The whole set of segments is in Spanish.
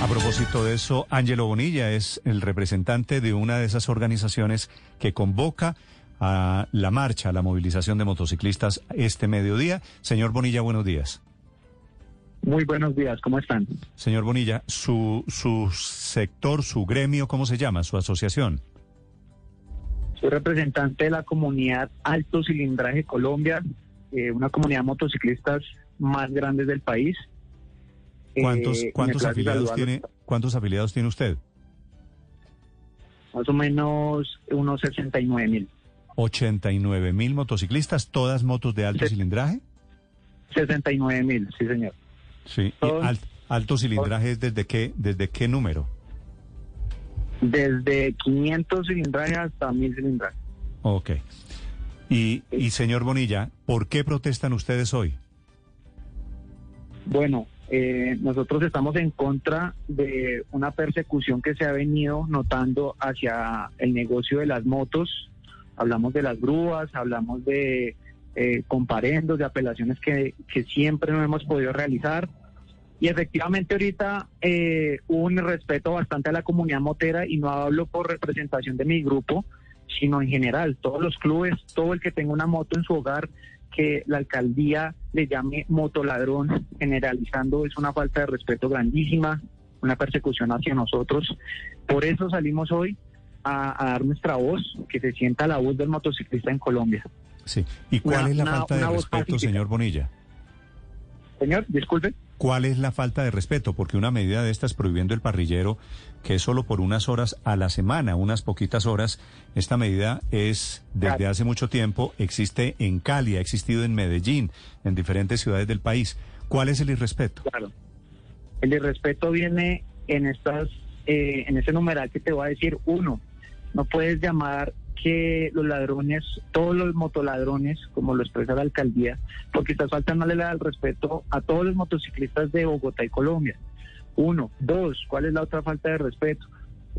A propósito de eso, Ángelo Bonilla es el representante de una de esas organizaciones que convoca a la marcha, a la movilización de motociclistas este mediodía. Señor Bonilla, buenos días. Muy buenos días, ¿cómo están? Señor Bonilla, su, su sector, su gremio, ¿cómo se llama? Su asociación. Soy representante de la comunidad Alto Cilindraje Colombia, eh, una comunidad de motociclistas más grande del país. ¿Cuántos, Eh, cuántos, afiliados tiene, ¿Cuántos afiliados tiene usted? Más o menos unos 69 mil. 89 mil motociclistas, todas motos de alto Sí. cilindraje. 69 mil, sí señor. Sí. ¿Y Todos- al- alto cilindraje es desde qué, desde qué número? Desde 500 cilindrajes hasta 1000 cilindrajes. Ok. Y, y señor Bonilla, ¿por qué protestan ustedes hoy? Bueno, eh, nosotros estamos en contra de una persecución que se ha venido notando hacia el negocio de las motos. Hablamos de las grúas, hablamos de eh, comparendos, de apelaciones que, que siempre no hemos podido realizar. Y efectivamente ahorita eh, un respeto bastante a la comunidad motera y no hablo por representación de mi grupo, sino en general, todos los clubes, todo el que tenga una moto en su hogar, que la alcaldía le llame motoladrón, generalizando, es una falta de respeto grandísima, una persecución hacia nosotros. Por eso salimos hoy a, a dar nuestra voz, que se sienta la voz del motociclista en Colombia. Sí. ¿Y cuál Una- es la una- falta de respeto, pacífica. señor Bonilla? Señor, disculpe. ¿Cuál es la falta de respeto? Porque una medida de estas prohibiendo el parrillero, que es solo por unas horas a la semana, unas poquitas horas, esta medida es desde hace mucho tiempo, existe en Cali, ha existido en Medellín, en diferentes ciudades del país. ¿Cuál es el irrespeto? Claro. El irrespeto viene en estas, eh, en ese numeral que te voy a decir. Uno, no puedes llamar que los ladrones, todos los motoladrones, como lo expresa la alcaldía, porque estás faltándole el respeto a todos los motociclistas de Bogotá y Colombia. Uno. Dos, ¿cuál es la otra falta de respeto?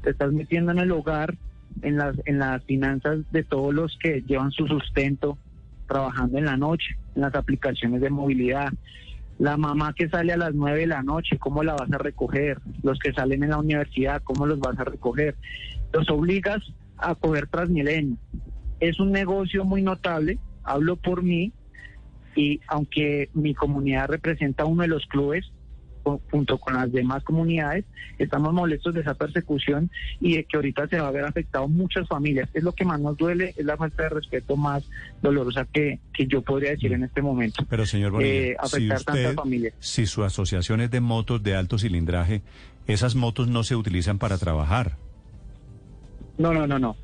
Te estás metiendo en el hogar, en las, en las finanzas de todos los que llevan su sustento trabajando en la noche, en las aplicaciones de movilidad. La mamá que sale a las nueve de la noche, ¿cómo la vas a recoger? Los que salen en la universidad, ¿cómo los vas a recoger? Los obligas a coger Transmilenio. Es un negocio muy notable, hablo por mí, y aunque mi comunidad representa uno de los clubes, junto con las demás comunidades, estamos molestos de esa persecución y de que ahorita se va a ver afectado muchas familias. Es lo que más nos duele, es la falta de respeto más dolorosa que, que yo podría decir en este momento. Pero señor Bonilla, Eh, si afectar tantas familias. si su asociación es de motos de alto cilindraje, esas motos no se utilizan para trabajar. No, no, no, no.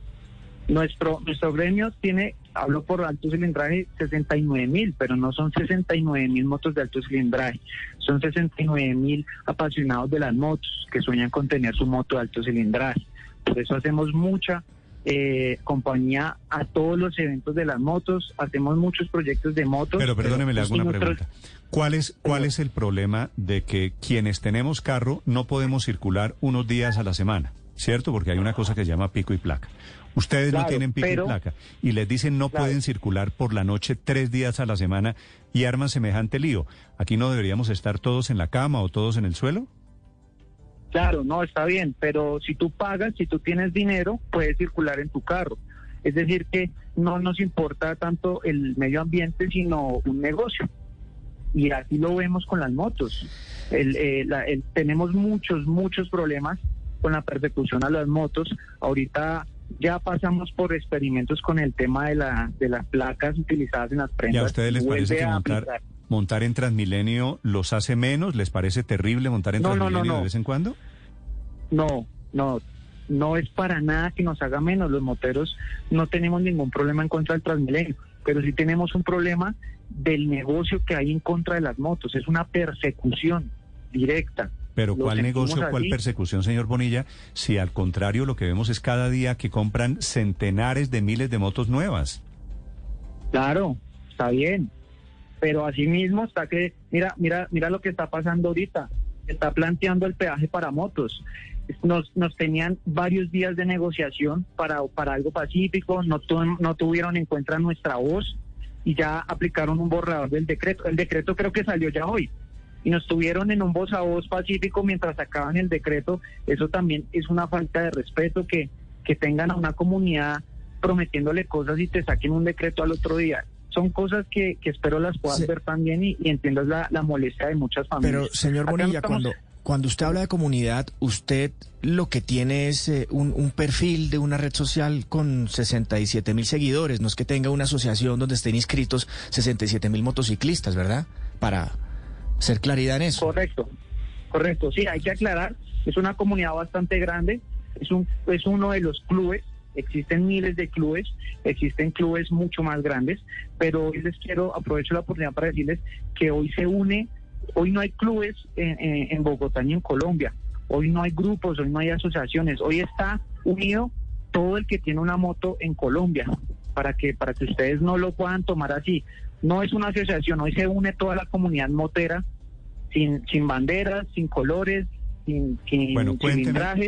Nuestro, nuestro gremio tiene, hablo por alto cilindraje, 69 mil, pero no son 69 mil motos de alto cilindraje, son 69 mil apasionados de las motos que sueñan con tener su moto de alto cilindraje. Por eso hacemos mucha eh, compañía a todos los eventos de las motos, hacemos muchos proyectos de motos. Pero perdóneme, le hago una nuestros- pregunta. ¿Cuál es, ¿Cuál es el problema de que quienes tenemos carro no podemos circular unos días a la semana? ¿Cierto? Porque hay una cosa que se llama pico y placa. Ustedes no tienen pico pero- y placa y les dicen no Claro. pueden circular por la noche tres días a la semana y arman semejante lío. ¿Aquí no deberíamos estar todos en la cama o todos en el suelo? Claro, no, está bien, pero si tú pagas, si tú tienes dinero, puedes circular en tu carro. Es decir, que no nos importa tanto el medio ambiente, sino un negocio. Y así lo vemos con las motos. El, eh, la- el- tenemos muchos, muchos problemas con la persecución a las motos. Ahorita ya pasamos por experimentos con el tema de, la, de las placas utilizadas en las prendas. ¿Y a ustedes les parece que montar, aplicar. montar en Transmilenio los hace menos? ¿Les parece terrible montar en No, Transmilenio no. de vez en cuando? No, no, no es para nada que nos haga menos. Los moteros no tenemos ningún problema en contra del Transmilenio, pero sí tenemos un problema del negocio que hay en contra de las motos. Es una persecución directa Pero ¿cuál negocio, cuál persecución, señor Bonilla? Si al contrario lo que vemos es cada día que compran centenares de miles de motos nuevas. Claro, está bien. Pero asimismo está que, mira, mira, mira lo que está pasando ahorita. Está planteando el peaje para motos. Nos, nos tenían varios días de negociación para, para algo pacífico, no, tu- no tuvieron en cuenta nuestra voz y ya aplicaron un borrador del decreto. El decreto creo que salió ya hoy. Y nos tuvieron en un voz a voz pacífico mientras sacaban el decreto. Eso también es una falta de respeto que, que tengan a una comunidad prometiéndole cosas y te saquen un decreto al otro día. Son cosas que, que espero las puedas Sí. ver también y, y entiendas la, la molestia de muchas familias. Pero, señor Bonilla, estamos- cuando, cuando usted habla de comunidad, usted lo que tiene es eh, un, un perfil de una red social con 67 mil seguidores. No es que tenga una asociación donde estén inscritos 67 mil motociclistas, ¿verdad? Para hacer claridad en eso. Correcto, correcto. Sí, hay que aclarar, es una comunidad bastante grande, es, un, es uno de los clubes, existen miles de clubes, existen clubes mucho más grandes, pero hoy les quiero, aprovecho la oportunidad para decirles que hoy se une, hoy no hay clubes en Bogotá ni en Colombia, hoy no hay grupos, hoy no hay asociaciones, hoy está unido todo el que tiene una moto en Colombia, para que, para que ustedes no lo puedan tomar así. No es una asociación, hoy se une toda la comunidad motera sin, sin banderas, sin colores, sin, sin Bueno,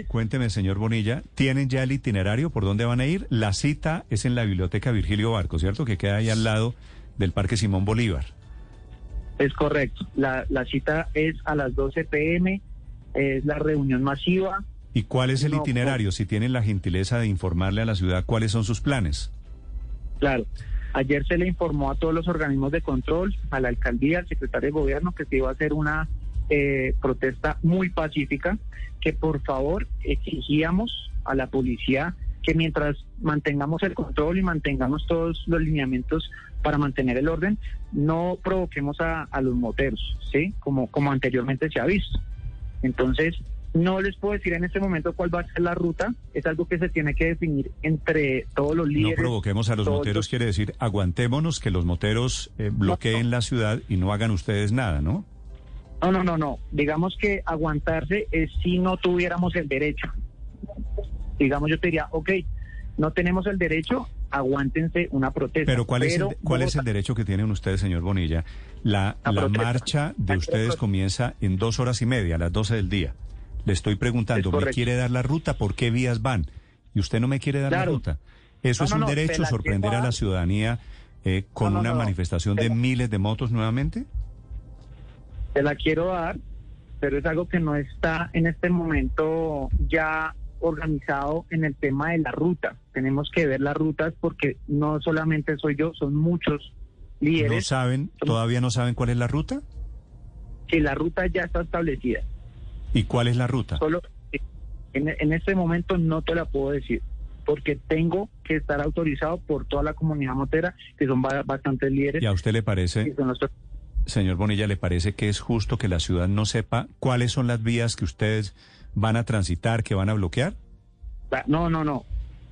cuénteme, señor Bonilla, ¿tienen ya el itinerario por dónde van a ir? La cita es en la Biblioteca Virgilio Barco, ¿cierto? Que queda ahí al lado del Parque Simón Bolívar. Es correcto. La, la cita es a las 12 pm, es la reunión masiva. ¿Y cuál es el No, itinerario? Si tienen la gentileza de informarle a la ciudad cuáles son sus planes. Claro, ayer se le informó a todos los organismos de control, a la alcaldía, al secretario de gobierno, que se iba a hacer una eh, protesta muy pacífica, que por favor exigíamos a la policía que mientras mantengamos el control y mantengamos todos los lineamientos para mantener el orden, no provoquemos a, a los moteros, ¿sí? Como, como anteriormente se ha visto. Entonces, no les puedo decir en este momento cuál va a ser la ruta, es algo que se tiene que definir entre todos los No líderes. provoquemos a los moteros, los- quiere decir, aguantémonos que los moteros eh, bloqueen la ciudad y no hagan ustedes nada, ¿no? No, no, no, no. Digamos que aguantarse es si no tuviéramos el derecho. Digamos, yo te diría, ok, no tenemos el derecho, aguántense una protesta. Pero ¿cuál, es, el, ¿cuál es el derecho que tienen ustedes, señor Bonilla? La, La la marcha de ustedes comienza en dos horas y media, a las 12 del día. Le estoy preguntando, ¿me quiere dar la ruta? ¿Por qué vías van? Y usted no me quiere dar la ruta. Eso No, es no, un no, derecho, sorprender a la ciudadanía eh, con No, no, una no, no. manifestación de miles de motos nuevamente. Te la quiero dar, pero es algo que no está en este momento ya organizado en el tema de la ruta. Tenemos que ver las rutas porque no solamente soy yo, son muchos ¿No líderes. saben, todavía no saben cuál es la ruta? Si la ruta ya está establecida. ¿Y cuál es la ruta? Solo en, en este momento no te la puedo decir porque tengo que estar autorizado por toda la comunidad motera, que son ba- bastantes líderes. ¿Y a usted le parece, los- señor Bonilla, le parece que es justo que la ciudad no sepa cuáles son las vías que ustedes van a transitar, que van a bloquear? No, no, no.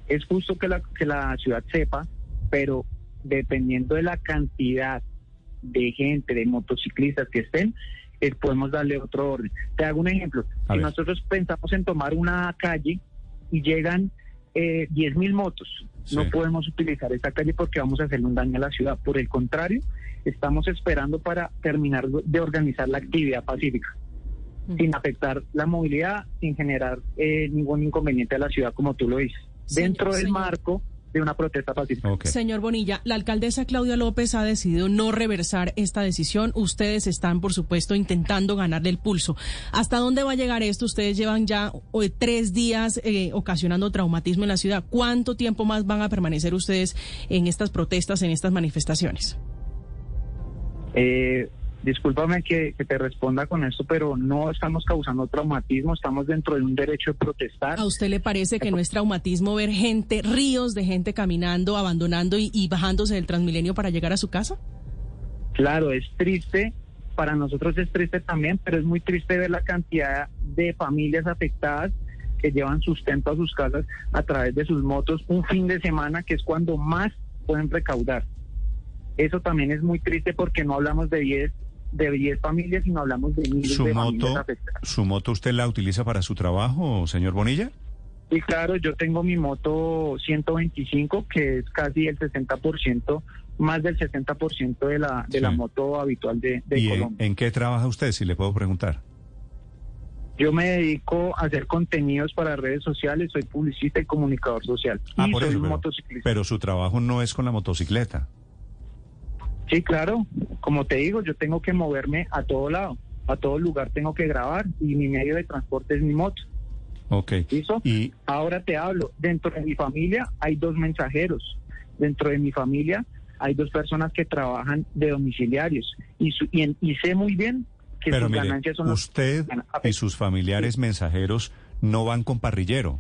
Es justo que la, que la ciudad sepa, pero dependiendo de la cantidad de gente, de motociclistas que estén, eh, podemos darle otro orden. Te hago un ejemplo. A si ver. nosotros pensamos en tomar una calle y llegan eh, 10 mil motos, no podemos utilizar esta calle porque vamos a hacerle un daño a la ciudad. Por el contrario, estamos esperando para terminar de organizar la actividad pacífica sin afectar la movilidad, sin generar eh, ningún inconveniente a la ciudad, como tú lo dices, Señor- dentro del señor. marco de una protesta pacífica. Ok. Señor Bonilla, la alcaldesa Claudia López ha decidido no reversar esta decisión. Ustedes están, por supuesto, intentando ganarle el pulso. ¿Hasta dónde va a llegar esto? Ustedes llevan ya eh, tres días eh, ocasionando traumatismo en la ciudad. ¿Cuánto tiempo más van a permanecer ustedes en estas protestas, en estas manifestaciones? Eh, discúlpame que, que te responda con esto, pero no estamos causando traumatismo, estamos dentro de un derecho de protestar. ¿A usted le parece que no es traumatismo ver gente, ríos de gente caminando, abandonando y, y bajándose del Transmilenio para llegar a su casa? Claro, es triste, para nosotros es triste también, pero es muy triste ver la cantidad de familias afectadas que llevan sustento a sus casas a través de sus motos un fin de semana, que es cuando más pueden recaudar. Eso también es muy triste porque no hablamos de 10, de 10 familias, sino hablamos de miles ¿Su de moto, familias afectadas. ¿Su moto usted la utiliza para su trabajo, señor Bonilla? Y claro, yo tengo mi moto 125, que es casi el 60%, más del 60% de la, de la moto habitual de, de ¿Y en, Colombia. en qué trabaja usted, si le puedo preguntar? Yo me dedico a hacer contenidos para redes sociales, soy publicista y comunicador social. Ah, y por soy eso, pero, motociclista. pero su trabajo no es con la motocicleta. Sí, claro. Como te digo, yo tengo que moverme a todo lado. A todo lugar tengo que grabar y mi medio de transporte es mi moto. Ok. ¿Listo? Y, Ahora te hablo. Dentro de mi familia hay dos mensajeros. Dentro de mi familia hay dos personas que trabajan de domiciliarios. Y, su- y, en- y sé muy bien que pero sus mire, ganancias son usted y sus familiares mensajeros no van con parrillero.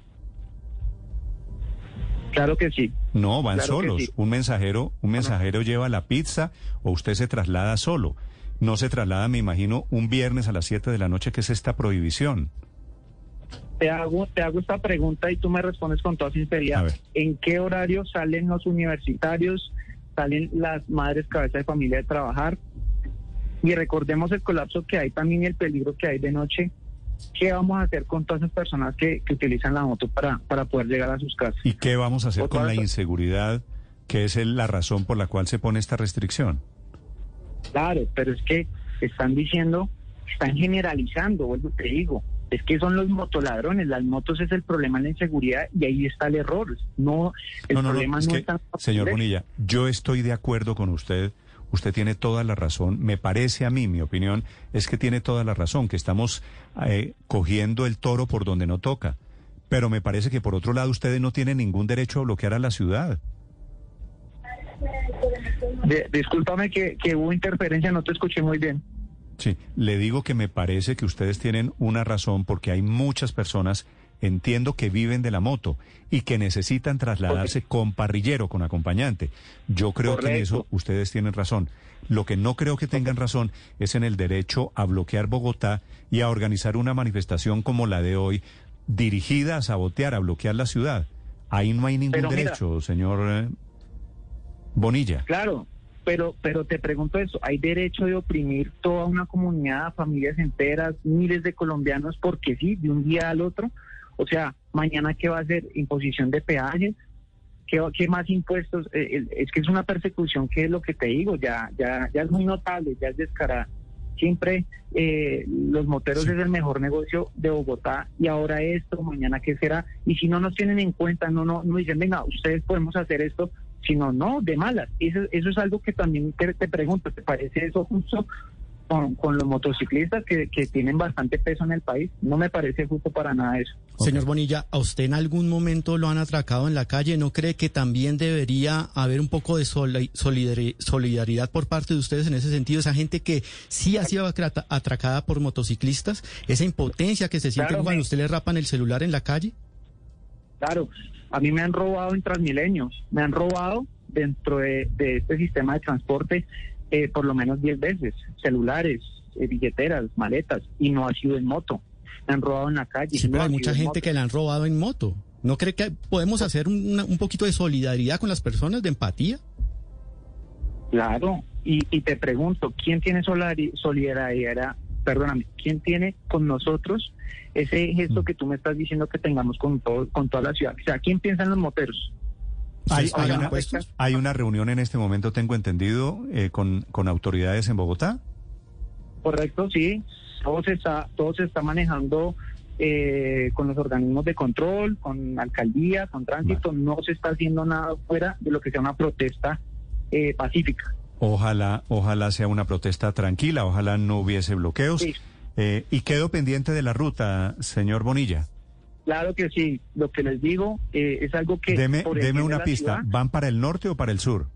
Claro que sí. No, van Claro solos. sí. Un mensajero, un mensajero lleva la pizza o usted se traslada solo. No se traslada, me imagino, un viernes a las 7 de la noche, que es esta prohibición. Te hago, te hago esta pregunta y tú me respondes con toda sinceridad. ¿En qué horario salen los universitarios, salen las madres cabeza de familia de trabajar? Y recordemos el colapso que hay también y el peligro que hay de noche. ¿Qué vamos a hacer con todas esas personas que, que utilizan la moto para, para poder llegar a sus casas? ¿Y qué vamos a hacer Otra con la inseguridad, que es el- la razón por la cual se pone esta restricción? Claro, pero es que están diciendo, están generalizando, vuelvo te digo. Es que son los motoladrones, las motos es el problema en la inseguridad y ahí está el error. No, el no, no, no, problema es no que, está. señor Bonilla, yo estoy de acuerdo con usted. Usted tiene toda la razón. Me parece a mí, mi opinión, es que tiene toda la razón, que estamos eh, cogiendo el toro por donde no toca. Pero me parece que por otro lado ustedes no tienen ningún derecho a bloquear a la ciudad. De- discúlpame que, que hubo interferencia, no te escuché muy bien. Sí, le digo que me parece que ustedes tienen una razón porque hay muchas personas, entiendo que viven de la moto y que necesitan trasladarse con parrillero, con acompañante. Yo creo que en eso ustedes tienen razón. Lo que no creo que tengan razón es en el derecho a bloquear Bogotá y a organizar una manifestación como la de hoy, dirigida a sabotear, a bloquear la ciudad. Ahí no hay ningún mira- derecho, señor eh, Bonilla. Claro, pero, pero te pregunto eso, ¿hay derecho de oprimir toda una comunidad, familias enteras, miles de colombianos, porque sí, de un día al otro? O sea, mañana qué va a ser imposición de peajes, qué, qué más impuestos, Eh, es que es una persecución que es lo que te digo, ya, ya, ya es muy notable, ya es descarada. Siempre eh, los moteros Sí. es el mejor negocio de Bogotá y ahora esto, mañana qué será. Y si no nos tienen en cuenta, no, no, no dicen, venga, ustedes podemos hacer esto, sino no, de malas. Eso, eso es algo que también te, te pregunto, ¿te parece eso justo con, con los motociclistas que, que tienen bastante peso en el país? No me parece justo para nada eso. Señor Bonilla, ¿a usted en algún momento lo han atracado en la calle? ¿No cree que también debería haber un poco de soli- solidari- solidaridad por parte de ustedes en ese sentido? Esa gente que sí ha sido atracada por motociclistas, esa impotencia que se siente Claro, cuando me- usted le rapan el celular en la calle. Claro, a mí me han robado en Transmilenios, me han robado dentro de, de este sistema de transporte eh, por lo menos 10 veces, celulares, eh, billeteras, maletas, y no ha sido en moto. Me han robado en la calle. Sí, no pero hay mucha en gente que le han robado en moto. ¿No cree que podemos hacer una- un poquito de solidaridad con las personas, de empatía? Claro, y, y te pregunto, ¿quién tiene solidaridad? Perdóname, ¿quién tiene con nosotros ese Mm. gesto que tú me estás diciendo que tengamos con, todo, con toda la ciudad? O sea, ¿quién piensa en los moteros? Hay, ¿Ustedes hay una, hay una reunión en este momento, tengo entendido, eh, con, con autoridades en Bogotá. Correcto, sí. Todo se está, todo se está manejando eh, con los organismos de control, con alcaldía, con tránsito. No se está haciendo nada fuera de lo que sea una protesta eh, pacífica. Ojalá, ojalá sea una protesta tranquila, ojalá no hubiese bloqueos. Sí. Eh, y quedo pendiente de la ruta, señor Bonilla. Claro que sí. Lo que les digo eh, es algo que Deme, por deme una pista. ciudad, ¿Van para el norte o para el sur?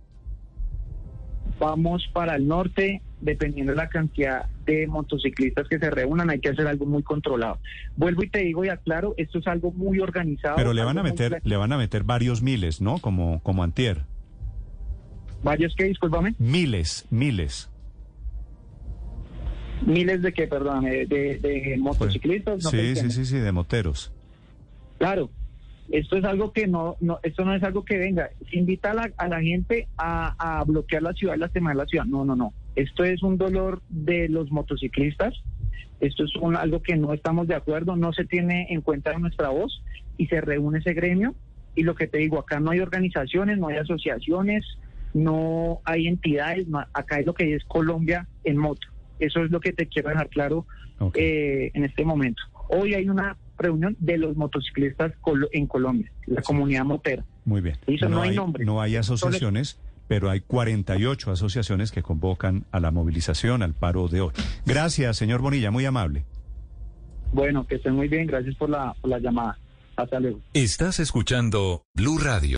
vamos para el norte, dependiendo de la cantidad de motociclistas que se reúnan, hay que hacer algo muy controlado. Vuelvo y te digo y aclaro, esto es algo muy organizado. Pero le van a meter, le van a meter varios miles, ¿no? Como, como antier. Varios que, discúlpame, Miles, miles. miles de que, perdóname, de, de motociclistas. no sí, sí, sí, sí, de moteros. Claro, esto es algo que no, no, esto no es algo que venga, invita a la, a la gente a, a bloquear la ciudad y lastimar la ciudad. No, no, no. Esto es un dolor de los motociclistas. Esto es un, algo que no estamos de acuerdo, no se tiene en cuenta en nuestra voz y se reúne ese gremio. Y lo que te digo, acá no hay organizaciones, no hay asociaciones, no hay entidades, acá es lo que es Colombia en moto. Eso es lo que te quiero dejar claro eh, en este momento. Hoy hay una reunión de los motociclistas colo- en Colombia, la comunidad motera. Muy bien. No hay nombre. no hay asociaciones, pero hay 48 asociaciones que convocan a la movilización, al paro de hoy. Gracias, señor Bonilla, muy amable. Bueno, que estén muy bien, gracias por la, por la llamada. Hasta luego. Estás escuchando Blue Radio.